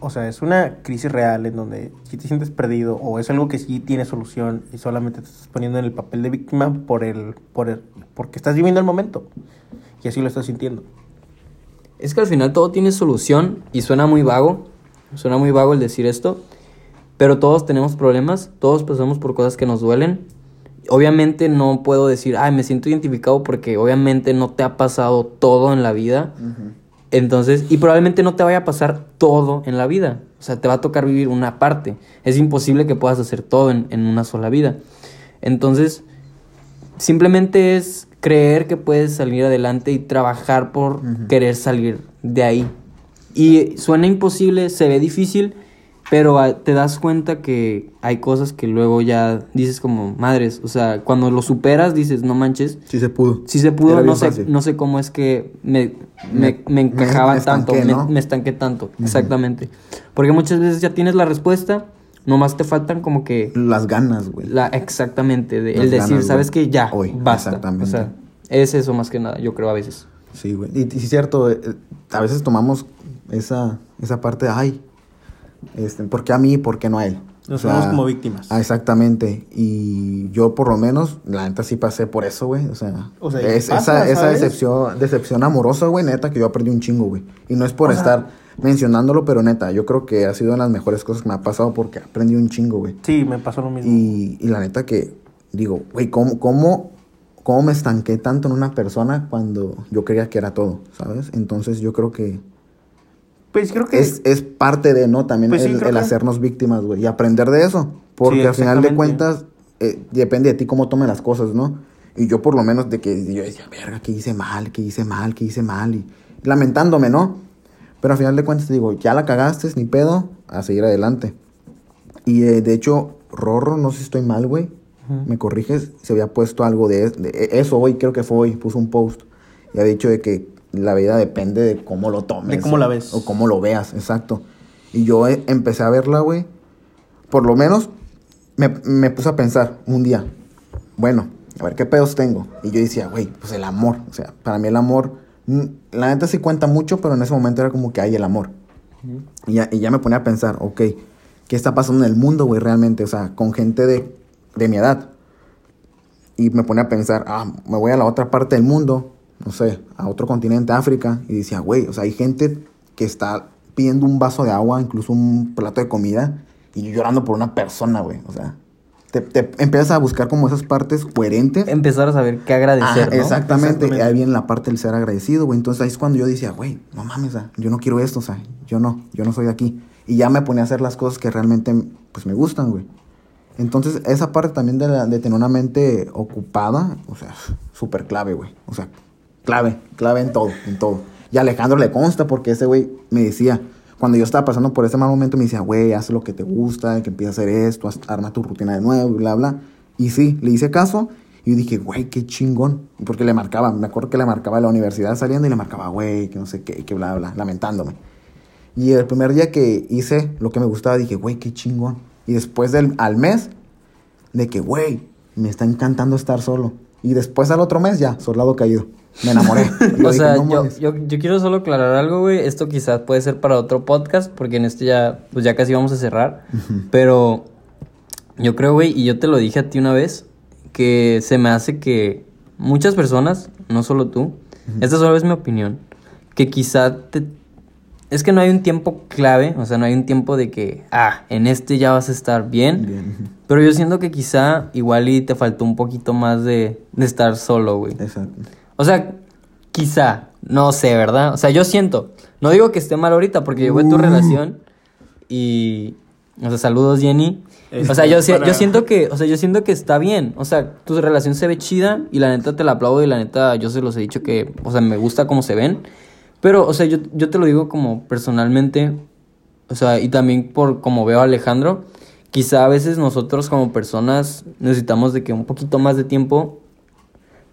o sea, es una crisis real en donde si te sientes perdido o es algo que sí tiene solución y solamente te estás poniendo en el papel de víctima por el, por el, porque estás viviendo el momento y así lo estás sintiendo. Es que al final todo tiene solución y suena muy vago, suena muy vago el decir esto, pero todos tenemos problemas, todos pasamos por cosas que nos duelen. Obviamente no puedo decir, ay, me siento identificado porque obviamente no te ha pasado todo en la vida. Ujú. Entonces, y probablemente no te vaya a pasar todo en la vida. O sea, te va a tocar vivir una parte. Es imposible que puedas hacer todo en, en una sola vida. Entonces, simplemente es creer que puedes salir adelante y trabajar por querer salir de ahí. Y suena imposible, se ve difícil, pero ah, te das cuenta que hay cosas que luego ya dices como madres. O sea, cuando lo superas dices, no manches, Sí se pudo. Sí se pudo, Era no sé, fácil. no sé cómo es que me, Me- me, encajaba me tanto, estanqué, me, ¿no? me estanqué tanto, exactamente. Porque muchas veces ya tienes la respuesta, nomás te faltan como que Las ganas, güey. la exactamente, de, el decir, ganas, sabes que ya, Hoy, basta. exactamente. O sea, es eso más que nada, yo creo a veces. Sí, güey. Y, y cierto, eh, eh, a veces tomamos esa, esa parte de, ay, este, ¿por qué a mí? ¿Por qué no a él? Nos O sea, vemos como víctimas. ah, exactamente. Y yo por lo menos, la neta sí pasé por eso, güey. O sea, O sea, y es- pasa, esa, esa decepción, decepción amorosa, güey, neta, que yo aprendí un chingo, güey. Y no es por O sea- estar mencionándolo, pero neta, yo creo que ha sido una de las mejores cosas que me ha pasado porque aprendí un chingo, güey. Sí, me pasó lo mismo. Y, y la neta que digo, güey, ¿cómo, cómo, ¿cómo me estanqué tanto en una persona cuando yo creía que era todo, ¿sabes? Entonces yo creo que Pues creo que... es, es parte de, ¿no? También Pues el, creo el que- hacernos víctimas, güey. Y aprender de eso. Porque Sí, al final de cuentas, eh, depende de ti cómo tomes las cosas, ¿no? Y yo por lo menos de que yo decía, verga, que hice mal, que hice mal, que hice mal. Y lamentándome, ¿no? Pero al final de cuentas te digo, ya la cagaste, ni pedo, a seguir adelante. Y eh, de hecho, Rorro, no sé si estoy mal, güey. Me corriges, se había puesto algo de, de eso hoy, creo que fue hoy, puso un post. Y ha dicho de que la vida depende de cómo lo tomes. De cómo la ves. O cómo lo veas, exacto. Y yo eh, empecé a verla, güey. Por lo menos me, me puse a pensar un día, bueno, a ver qué pedos tengo. Y yo decía, güey, pues el amor. O sea, para mí el amor, mm, la neta sí cuenta mucho, pero en ese momento era como que hay el amor. Y ya, y ya me ponía a pensar, ok, ¿qué está pasando en el mundo, güey, realmente? O sea, con gente de, de mi edad. Y me ponía a pensar, ah, me voy a la otra parte del mundo, no sé, a otro continente, África. Y decía, güey, o sea, hay gente que está pidiendo un vaso de agua, incluso un plato de comida, y yo llorando por una persona, güey. O sea, te, te empiezas a buscar como esas partes coherentes. Empezar a saber qué agradecer. Exactamente, Exactamente. ahí viene la parte del ser agradecido, güey. Entonces ahí es cuando yo decía, güey, no mames, sea, yo no quiero esto, o sea, yo no, yo no soy de aquí. Y ya me ponía a hacer las cosas que realmente, pues, me gustan, güey. Entonces, esa parte también de, la- de tener una mente ocupada, o sea, súper clave, güey. O sea, clave, clave en todo, en todo. Y a Alejandro le consta porque ese güey me decía, cuando yo estaba pasando por ese mal momento, me decía, güey, haz lo que te gusta, que empieza a hacer esto, arma tu rutina de nuevo, bla, bla. Y sí, le hice caso y dije, güey, qué chingón. Porque le marcaba, me acuerdo que le marcaba a la universidad saliendo y le marcaba, güey, que no sé qué, que bla, bla, lamentándome. Y el primer día que hice lo que me gustaba, dije, güey, qué chingón. Y después del, al mes, de que, güey, me está encantando estar solo. Y después al otro mes, ya, soldado caído. Me enamoré. O dije, sea, "No yo, mames". yo, yo quiero solo aclarar algo, güey. Esto quizás puede ser para otro podcast, porque en este ya, pues ya casi vamos a cerrar. Pero yo creo, güey, y yo te lo dije a ti una vez, que se me hace que muchas personas, no solo tú, esta solo es mi opinión, que quizá te... Es que no hay un tiempo clave, o sea, no hay un tiempo de que, ah, en este ya vas a estar bien. Bien. Pero yo siento que quizá igual y te faltó un poquito más de, de estar solo, güey. Exacto. O sea, quizá, no sé, ¿verdad? O sea, yo siento, no digo que esté mal ahorita porque veo tu Uh. relación y, o sea, saludos Jenny. O sea, Este, yo, para- yo siento que, o sea, yo siento que está bien. O sea, tu relación se ve chida y la neta te la aplaudo y la neta yo se los he dicho que, o sea, me gusta cómo se ven. Pero, o sea, yo, yo te lo digo como personalmente, o sea, y también por como veo a Alejandro, quizá a veces nosotros como personas necesitamos de que un poquito más de tiempo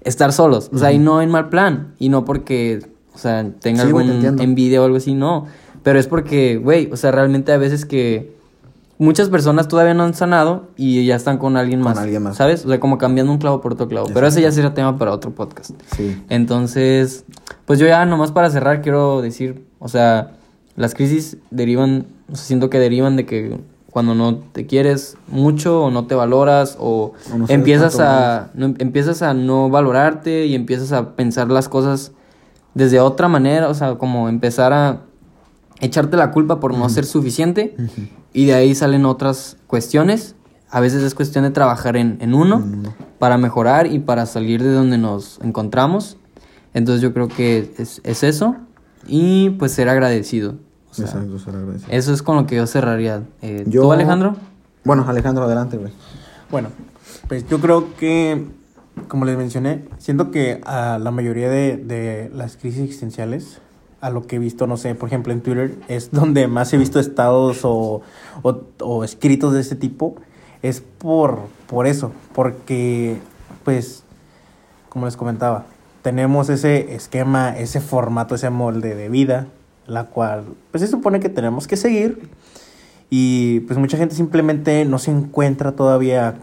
estar solos, o sea, y no en mal plan, y no porque, o sea, tenga Sí, te algún entiendo. envidia o algo así, no, pero es porque, güey, o sea, realmente a veces que muchas personas todavía no han sanado y ya están con alguien Con más, alguien más. ¿sabes? O sea, como cambiando un clavo por otro clavo, pero ese ya sería tema para otro podcast. Sí. Entonces, pues yo ya nomás para cerrar quiero decir, o sea, las crisis derivan, o sea, siento que derivan de que cuando no te quieres mucho o no te valoras o, O no empiezas a no, empiezas a no valorarte y empiezas a pensar las cosas desde otra manera, o sea, como empezar a echarte la culpa por no ser suficiente y de ahí salen otras cuestiones. A veces es cuestión de trabajar en, en uno para mejorar y para salir de donde nos encontramos. Entonces yo creo que es, es eso y pues ser agradecido. O sea, Exacto, ser agradecido. eso es con lo que yo cerraría. Eh, Yo- ¿Tú, Alejandro? Bueno, Alejandro, adelante, güey. Bueno, pues yo creo que, como les mencioné, siento que a la mayoría de, de las crisis existenciales, a lo que he visto, no sé, por ejemplo en Twitter, es donde más he visto estados o, o, o escritos de este tipo, es por, por eso, porque, pues, como les comentaba, tenemos ese esquema, ese formato, ese molde de vida, la cual, pues se supone que tenemos que seguir. Y pues mucha gente simplemente no se encuentra todavía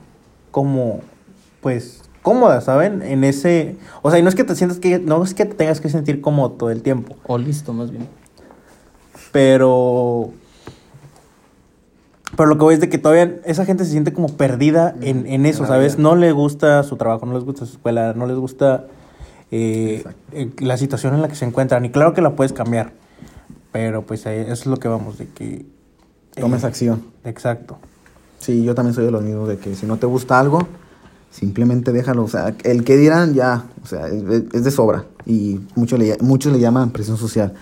como, pues, cómoda, ¿saben? En ese... O sea, y no es que te sientas que... No es que te tengas que sentir cómodo todo el tiempo. O listo, más bien. Pero... Pero lo que voy es de que todavía esa gente se siente como perdida en, en eso, ¿sabes? vida. No le gusta su trabajo, no les gusta su escuela, no les gusta eh, eh, la situación en la que se encuentran. Y claro que la puedes cambiar. Pero pues ahí- eso es lo que vamos, de que... Tomes eh, acción. Exacto. Sí, yo también soy de los mismos de que si no te gusta algo, simplemente déjalo. O sea, el que dirán ya, o sea, es, de sobra. Y muchos le, muchos le llaman presión social.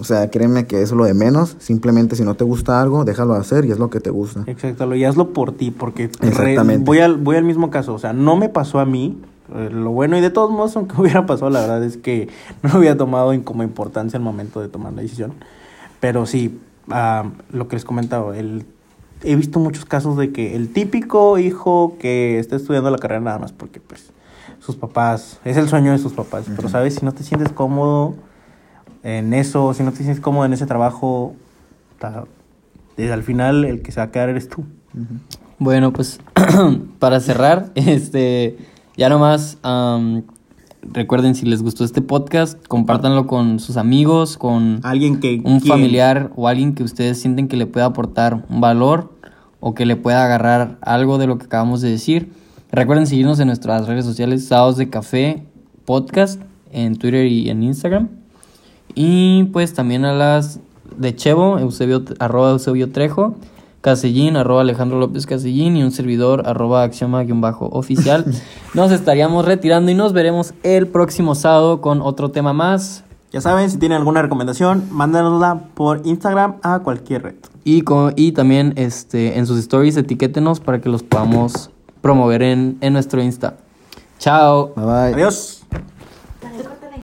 O sea, créeme que eso es lo de menos. Simplemente si no te gusta algo, déjalo hacer y es lo que te gusta. Exacto, y hazlo por ti, porque re- Exactamente. voy, al, voy al mismo caso. O sea, no me pasó a mí. Eh, lo bueno, y de todos modos, aunque hubiera pasado, la verdad es que no lo había tomado en como importancia el momento de tomar la decisión. Pero sí, ah, lo que les comentaba, el, he visto muchos casos de que el típico hijo que está estudiando la carrera nada más porque, pues, sus papás, es el sueño de sus papás. Pero, ¿sabes? Si no te sientes cómodo en eso, si no te sientes cómodo en ese trabajo, desde al final el que se va a quedar eres tú. Bueno, pues para cerrar, este, ya nomás recuerden si les gustó este podcast, compártanlo con sus amigos, con Alguien que... un familiar o alguien que ustedes sienten que le pueda aportar un valor o que le pueda agarrar algo de lo que acabamos de decir. Recuerden seguirnos en nuestras redes sociales, Sábados de Café Podcast, en Twitter y en Instagram. Y pues también a las de Chevo, Eusebio, arroba Eusebio Trejo, Casellín, arroba Alejandro López Casellín y un servidor, arroba axioma-oficial. Nos estaríamos retirando y nos veremos el próximo sábado con otro tema más. Ya saben, si tienen alguna recomendación, mándanosla por Instagram a cualquier red. Y, co- y también este, en sus stories etiquétenos para que los podamos promover en, en nuestro Insta. Chao. Bye bye. Adiós.